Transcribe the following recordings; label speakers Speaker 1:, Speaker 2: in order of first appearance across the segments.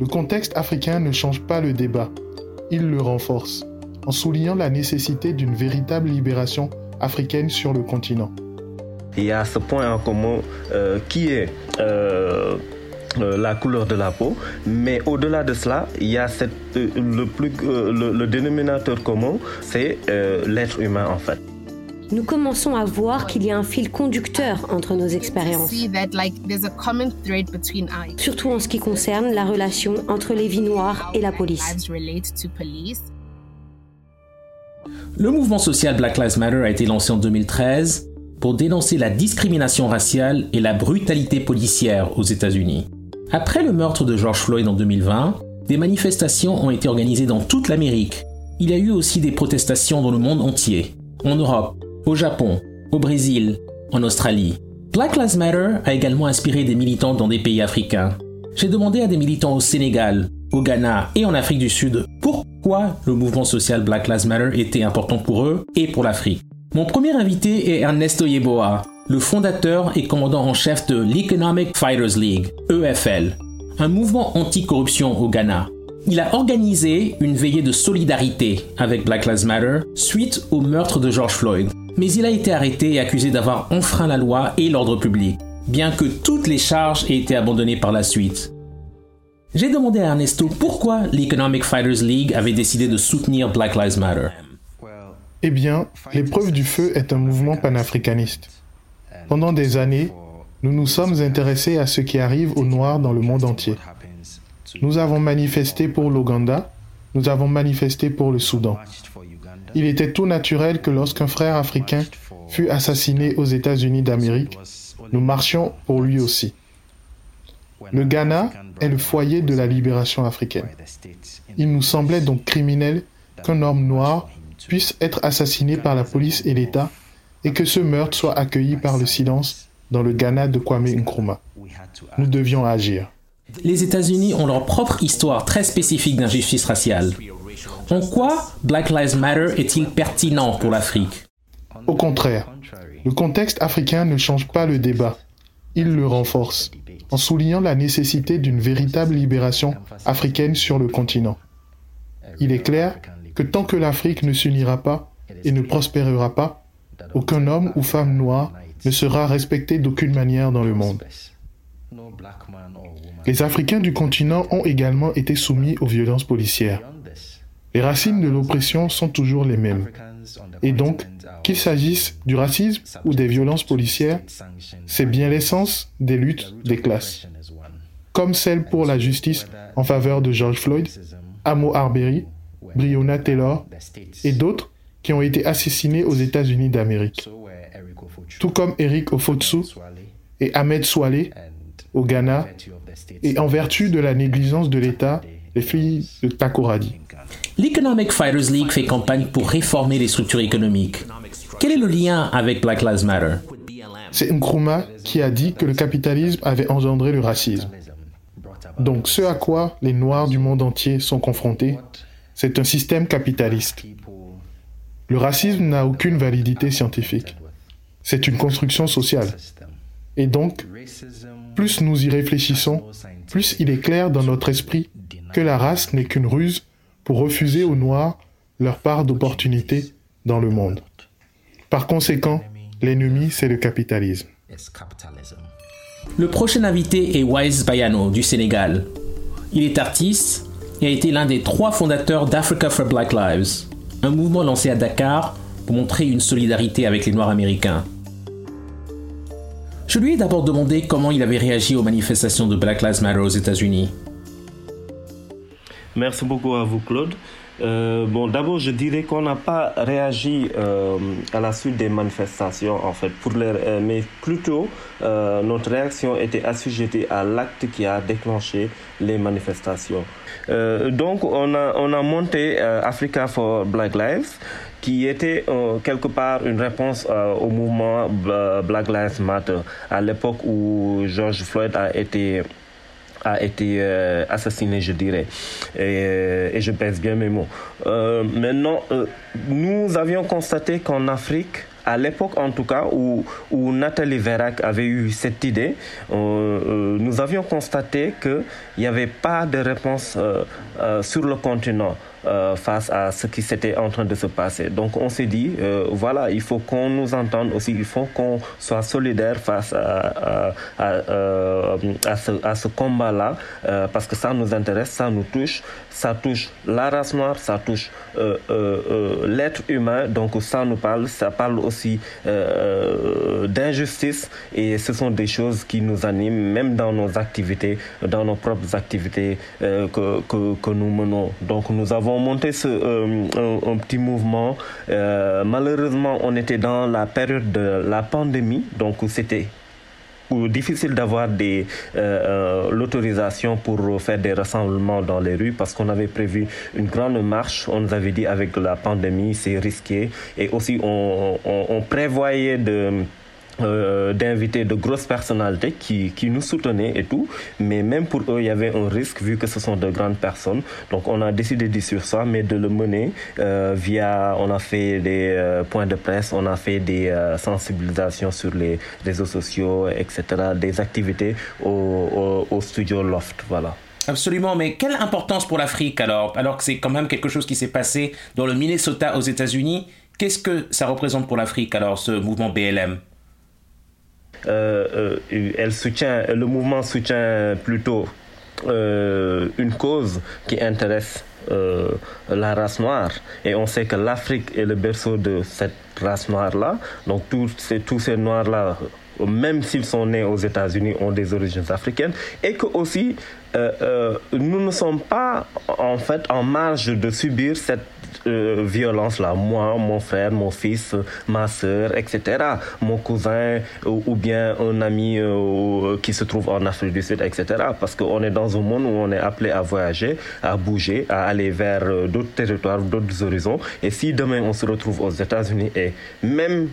Speaker 1: Le contexte africain ne change pas le débat, il le renforce, en soulignant la nécessité d'une véritable libération africaine sur le continent.
Speaker 2: Il y a ce point en commun euh, qui est euh, euh, la couleur de la peau, mais au-delà de cela, il y a le, dénominateur commun, c'est l'être humain en fait
Speaker 3: nous commençons à voir qu'il y a un fil conducteur entre nos expériences. Surtout en ce qui concerne la relation entre les vies noires et la police.
Speaker 4: Le mouvement social Black Lives Matter a été lancé en 2013 pour dénoncer la discrimination raciale et la brutalité policière aux États-Unis. Après le meurtre de George Floyd en 2020, des manifestations ont été organisées dans toute l'Amérique. Il y a eu aussi des protestations dans le monde entier, en Europe, au Japon, au Brésil, en Australie. Black Lives Matter a également inspiré des militants dans des pays africains. J'ai demandé à des militants au Sénégal, au Ghana et en Afrique du Sud pourquoi le mouvement social Black Lives Matter était important pour eux et pour l'Afrique. Mon premier invité est Ernesto Yeboah, le fondateur et commandant en chef de l'Economic Fighters League, EFL, un mouvement anti-corruption au Ghana. Il a organisé une veillée de solidarité avec Black Lives Matter suite au meurtre de George Floyd mais il a été arrêté et accusé d'avoir enfreint la loi et l'ordre public, bien que toutes les charges aient été abandonnées par la suite. J'ai demandé à Ernesto pourquoi l'Economic Fighters League avait décidé de soutenir Black Lives Matter.
Speaker 1: Eh bien, l'épreuve du feu est un mouvement panafricaniste. Pendant des années, nous nous sommes intéressés à ce qui arrive aux Noirs dans le monde entier. Nous avons manifesté pour l'Ouganda, nous avons manifesté pour le Soudan. Il était tout naturel que lorsqu'un frère africain fut assassiné aux États-Unis d'Amérique, nous marchions pour lui aussi. Le Ghana est le foyer de la libération africaine. Il nous semblait donc criminel qu'un homme noir puisse être assassiné par la police et l'État et que ce meurtre soit accueilli par le silence dans le Ghana de Kwame Nkrumah. Nous devions agir.
Speaker 4: Les États-Unis ont leur propre histoire très spécifique d'injustice raciale. En quoi Black Lives Matter est-il pertinent pour l'Afrique
Speaker 1: Au contraire, le contexte africain ne change pas le débat, il le renforce, en soulignant la nécessité d'une véritable libération africaine sur le continent. Il est clair que tant que l'Afrique ne s'unira pas et ne prospérera pas, aucun homme ou femme noire ne sera respecté d'aucune manière dans le monde. Les Africains du continent ont également été soumis aux violences policières. Les racines de l'oppression sont toujours les mêmes. Et donc, qu'il s'agisse du racisme ou des violences policières, c'est bien l'essence des luttes des classes. Comme celle pour la justice en faveur de George Floyd, Amo Arbery, Breonna Taylor et d'autres qui ont été assassinés aux États-Unis d'Amérique. Tout comme Eric Ofotsu et Ahmed Swale au Ghana, et en vertu de la négligence de l'État, les filles de Takoradi.
Speaker 4: L'Economic Fighters League fait campagne pour réformer les structures économiques. Quel est le lien avec Black Lives Matter?
Speaker 1: C'est Nkrumah qui a dit que le capitalisme avait engendré le racisme. Donc ce à quoi les Noirs du monde entier sont confrontés, c'est un système capitaliste. Le racisme n'a aucune validité scientifique. C'est une construction sociale. Et donc, plus nous y réfléchissons, plus il est clair dans notre esprit que la race n'est qu'une ruse pour refuser aux Noirs leur part d'opportunité dans le monde. Par conséquent, l'ennemi, c'est le capitalisme.
Speaker 4: Le prochain invité est Wise Bayano du Sénégal. Il est artiste et a été l'un des trois fondateurs d'Africa for Black Lives, un mouvement lancé à Dakar pour montrer une solidarité avec les Noirs américains. Je lui ai d'abord demandé comment il avait réagi aux manifestations de Black Lives Matter aux États-Unis.
Speaker 2: Merci beaucoup à vous, Claude. Euh, bon, d'abord, je dirais qu'on n'a pas réagi euh, à la suite des manifestations, en fait, pour les, euh, mais plutôt notre réaction était assujettie à l'acte qui a déclenché les manifestations. donc, on a, on a monté Africa for Black Lives, qui était quelque part une réponse au mouvement Black Lives Matter, à l'époque où George Floyd a été a été euh, assassiné, je dirais. Et, je pèse bien mes mots. Euh, maintenant, euh, nous avions constaté qu'en Afrique, à l'époque en tout cas où, où Nathalie Verac avait eu cette idée, nous avions constaté qu'il n'y avait pas de réponse sur le continent. Euh, face à ce qui s'était en train de se passer. Donc on s'est dit, euh, voilà, il faut qu'on nous entende aussi, il faut qu'on soit solidaire face à, à, euh, ce, à ce combat-là, parce que ça nous intéresse, ça nous touche, ça touche la race noire, ça touche l'être humain, donc ça nous parle, ça parle aussi d'injustice, et ce sont des choses qui nous animent, même dans nos activités, dans nos propres activités que, que, que nous menons. Donc nous avons monté ce, euh, un, petit mouvement. Euh, malheureusement, on était dans la période de la pandémie, donc c'était difficile d'avoir euh, l'autorisation pour faire des rassemblements dans les rues parce qu'on avait prévu une grande marche. On nous avait dit avec la pandémie, c'est risqué. Et aussi, on prévoyait de euh, d'inviter de grosses personnalités qui, qui, nous soutenaient et tout. Mais même pour eux, il y avait un risque vu que ce sont de grandes personnes. Donc on a décidé de sur ça, mais de le mener euh, via, on a fait des euh, points de presse, on a fait des sensibilisations sur les réseaux sociaux, etc. Des activités au, au, studio Loft. Voilà.
Speaker 4: Absolument, mais quelle importance pour l'Afrique alors Alors que c'est quand même quelque chose qui s'est passé dans le Minnesota aux États-Unis? Qu'est-ce que ça représente pour l'Afrique alors, ce mouvement BLM
Speaker 2: elle soutient, le mouvement soutient plutôt euh, une cause qui intéresse la race noire. Et on sait que l'Afrique est le berceau de cette race noire-là. Donc tous ces, tous ces noirs-là, même s'ils sont nés aux États-Unis, ont des origines africaines. Et que aussi, nous ne sommes pas en fait en marge de subir cette euh, violence-là, moi, mon frère, mon fils, ma soeur, etc., mon cousin ou, bien un ami euh, qui se trouve en Afrique du Sud, etc., parce qu'on est dans un monde où on est appelé à voyager, à bouger, à aller vers euh, d'autres territoires, d'autres horizons. Et si demain on se retrouve aux États-Unis et même,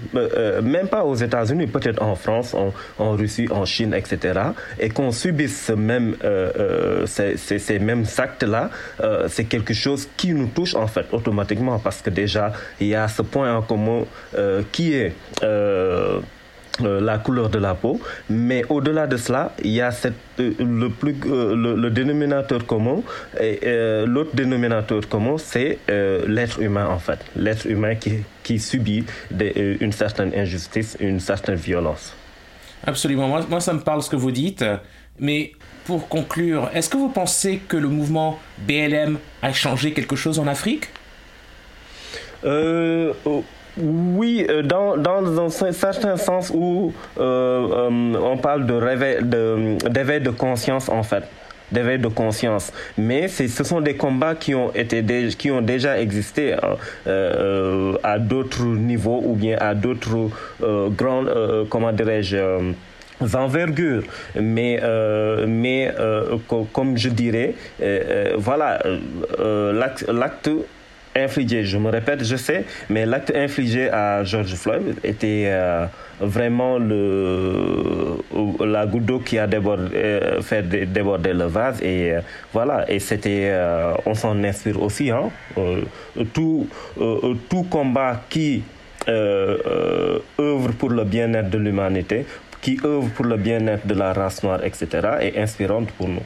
Speaker 2: même pas aux États-Unis, peut-être en France, en, en, Russie, en Chine, etc., et qu'on subisse ce même, ces, ces, mêmes actes-là, c'est quelque chose qui nous touche en fait automatiquement parce que déjà, il y a ce point en commun euh, qui est euh, euh, la couleur de la peau, mais au-delà de cela, il y a cette, le, plus, le, dénominateur commun, et l'autre dénominateur commun, c'est l'être humain en fait, l'être humain qui, qui subit une certaine injustice, une certaine violence.
Speaker 4: Absolument, moi, moi ça me parle ce que vous dites, mais pour conclure, est-ce que vous pensez que le mouvement BLM a changé quelque chose en Afrique?
Speaker 2: Euh, oh, oui, euh, dans, dans, un certain sens où euh, on parle de réveil, d'éveil de, conscience en fait d'éveil de conscience. Mais ce sont des combats qui ont, été qui ont déjà existé hein, à d'autres niveaux ou bien à d'autres grandes, comment dirais-je, envergures. Mais, mais comme je dirais, voilà, l'acte infligé, je me répète, je sais, mais l'acte infligé à George Floyd était euh, vraiment le, la goutte d'eau qui a débordé, euh, fait déborder le vase. Et euh, voilà, et c'était, on s'en inspire aussi. Hein, tout, tout combat qui œuvre pour le bien-être de l'humanité, qui œuvre pour le bien-être de la race noire, etc., est inspirante pour nous.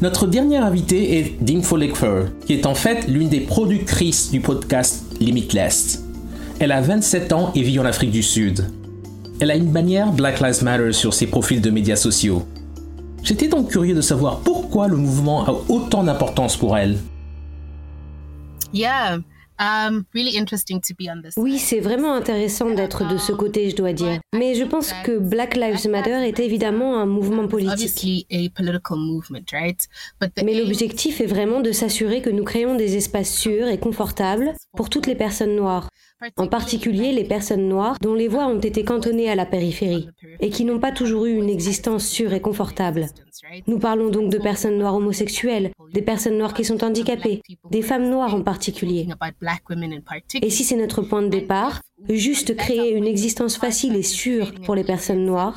Speaker 4: Notre dernière invitée est Dingfo Lekfer, qui est en fait l'une des productrices du podcast Limitless. Elle a 27 ans et vit en Afrique du Sud. Elle a une bannière Black Lives Matter sur ses profils de médias sociaux. J'étais donc curieux de savoir pourquoi le mouvement a autant d'importance pour elle.
Speaker 5: Yeah,
Speaker 3: oui, c'est vraiment intéressant d'être de ce côté, je dois dire. Mais je pense que Black Lives Matter est évidemment un mouvement politique. Mais l'objectif est vraiment de s'assurer que nous créons des espaces sûrs et confortables pour toutes les personnes noires, en particulier les personnes noires dont les voix ont été cantonnées à la périphérie et qui n'ont pas toujours eu une existence sûre et confortable. Nous parlons donc de personnes noires homosexuelles, des personnes noires qui sont handicapées, des femmes noires en particulier. Et si c'est notre point de départ, juste créer une existence facile et sûre pour les personnes noires,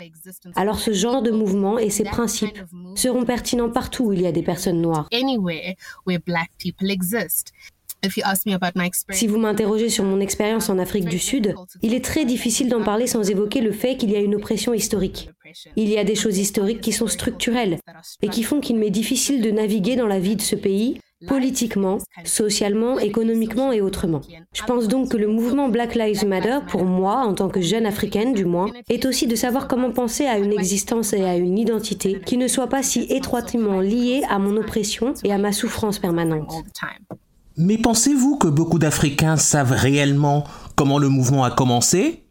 Speaker 3: alors ce genre de mouvement et ses principes seront pertinents partout où il y a des personnes noires. Si vous m'interrogez sur mon expérience en Afrique du Sud, il est très difficile d'en parler sans évoquer le fait qu'il y a une oppression historique. Il y a des choses historiques qui sont structurelles et qui font qu'il m'est difficile de naviguer dans la vie de ce pays politiquement, socialement, économiquement et autrement. Je pense donc que le mouvement Black Lives Matter, pour moi, en tant que jeune africaine du moins, est aussi de savoir comment penser à une existence et à une identité qui ne soit pas si étroitement liée à mon oppression et à ma souffrance permanente.
Speaker 4: Mais pensez-vous que beaucoup d'Africains savent réellement comment le mouvement a commencé?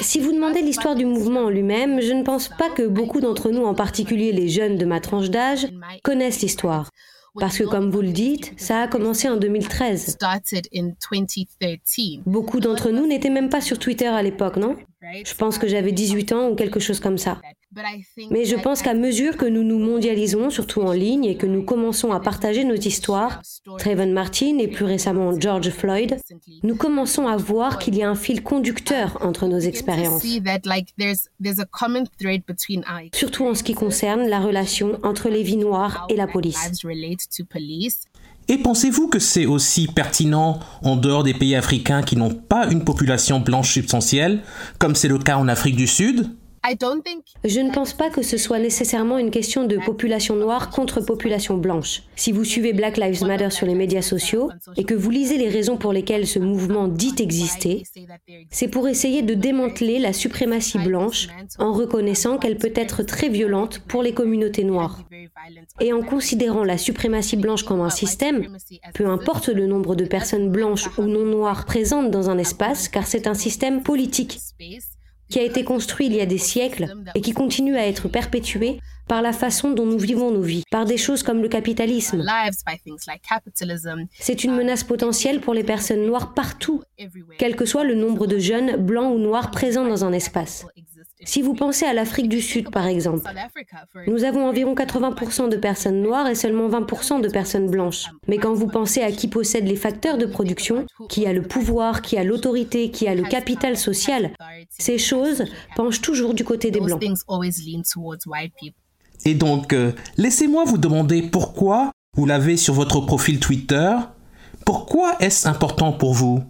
Speaker 3: Si vous demandez l'histoire du mouvement en lui-même, je ne pense pas que beaucoup d'entre nous, en particulier les jeunes de ma tranche d'âge, connaissent l'histoire. Parce que comme vous le dites, ça a commencé en 2013. Beaucoup d'entre nous n'étaient même pas sur Twitter à l'époque, non? Je pense que j'avais 18 ans ou quelque chose comme ça. Mais je pense qu'à mesure que nous nous mondialisons, surtout en ligne, et que nous commençons à partager nos histoires, Trayvon Martin et plus récemment George Floyd, nous commençons à voir qu'il y a un fil conducteur entre nos expériences. Surtout en ce qui concerne la relation entre les vies noires et la police.
Speaker 4: Et pensez-vous que c'est aussi pertinent en dehors des pays africains qui n'ont pas une population blanche substantielle, comme c'est le cas en Afrique du Sud
Speaker 3: je ne pense pas que ce soit nécessairement une question de population noire contre population blanche. Si vous suivez Black Lives Matter sur les médias sociaux et que vous lisez les raisons pour lesquelles ce mouvement dit exister, c'est pour essayer de démanteler la suprématie blanche en reconnaissant qu'elle peut être très violente pour les communautés noires. Et en considérant la suprématie blanche comme un système, peu importe le nombre de personnes blanches ou non noires présentes dans un espace, car c'est un système politique qui a été construit il y a des siècles et qui continue à être perpétué par la façon dont nous vivons nos vies, par des choses comme le capitalisme. C'est une menace potentielle pour les personnes noires partout, quel que soit le nombre de jeunes, blancs ou noirs présents dans un espace. Si vous pensez à l'Afrique du Sud, par exemple, nous avons environ 80% de personnes noires et seulement 20% de personnes blanches. Mais quand vous pensez à qui possède les facteurs de production, qui a le pouvoir, qui a l'autorité, qui a le capital social, ces choses penchent toujours du côté des blancs.
Speaker 4: Et donc, euh, laissez-moi vous demander pourquoi vous l'avez sur votre profil Twitter. Pourquoi est-ce important pour vous?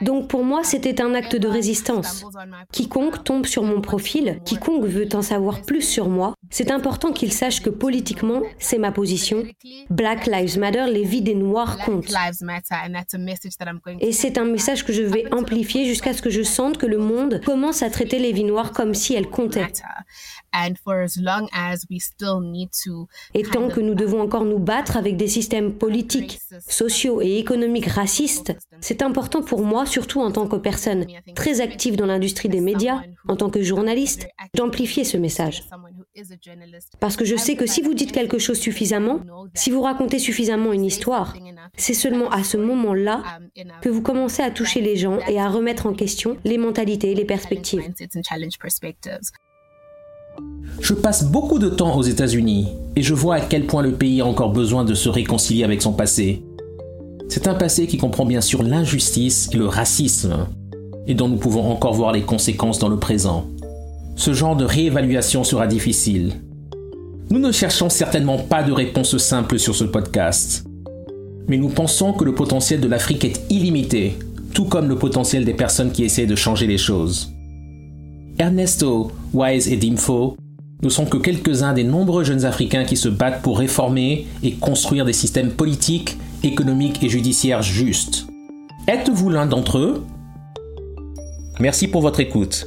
Speaker 3: Donc pour moi, c'était un acte de résistance. Quiconque tombe sur mon profil, quiconque veut en savoir plus sur moi, c'est important qu'il sache que politiquement, c'est ma position. Black Lives Matter, les vies des Noirs comptent. Et c'est un message que je vais amplifier jusqu'à ce que je sente que le monde commence à traiter les vies noires comme si elles comptaient. Et tant que nous devons encore nous battre avec des systèmes politiques, sociaux et économiques racistes, c'est important pour moi, surtout en tant que personne très active dans l'industrie des médias, en tant que journaliste, d'amplifier ce message. Parce que je sais que si vous dites quelque chose suffisamment, si vous racontez suffisamment une histoire, c'est seulement à ce moment-là que vous commencez à toucher les gens et à remettre en question les mentalités et les perspectives.
Speaker 4: Je passe beaucoup de temps aux États-Unis et je vois à quel point le pays a encore besoin de se réconcilier avec son passé. C'est un passé qui comprend bien sûr l'injustice et le racisme, et dont nous pouvons encore voir les conséquences dans le présent. Ce genre de réévaluation sera difficile. Nous ne cherchons certainement pas de réponse simple sur ce podcast, mais nous pensons que le potentiel de l'Afrique est illimité, tout comme le potentiel des personnes qui essaient de changer les choses. Ernesto, Wise et Dimfo ne sont que quelques-uns des nombreux jeunes Africains qui se battent pour réformer et construire des systèmes politiques, économiques et judiciaires justes. Êtes-vous l'un d'entre eux? Merci pour votre écoute.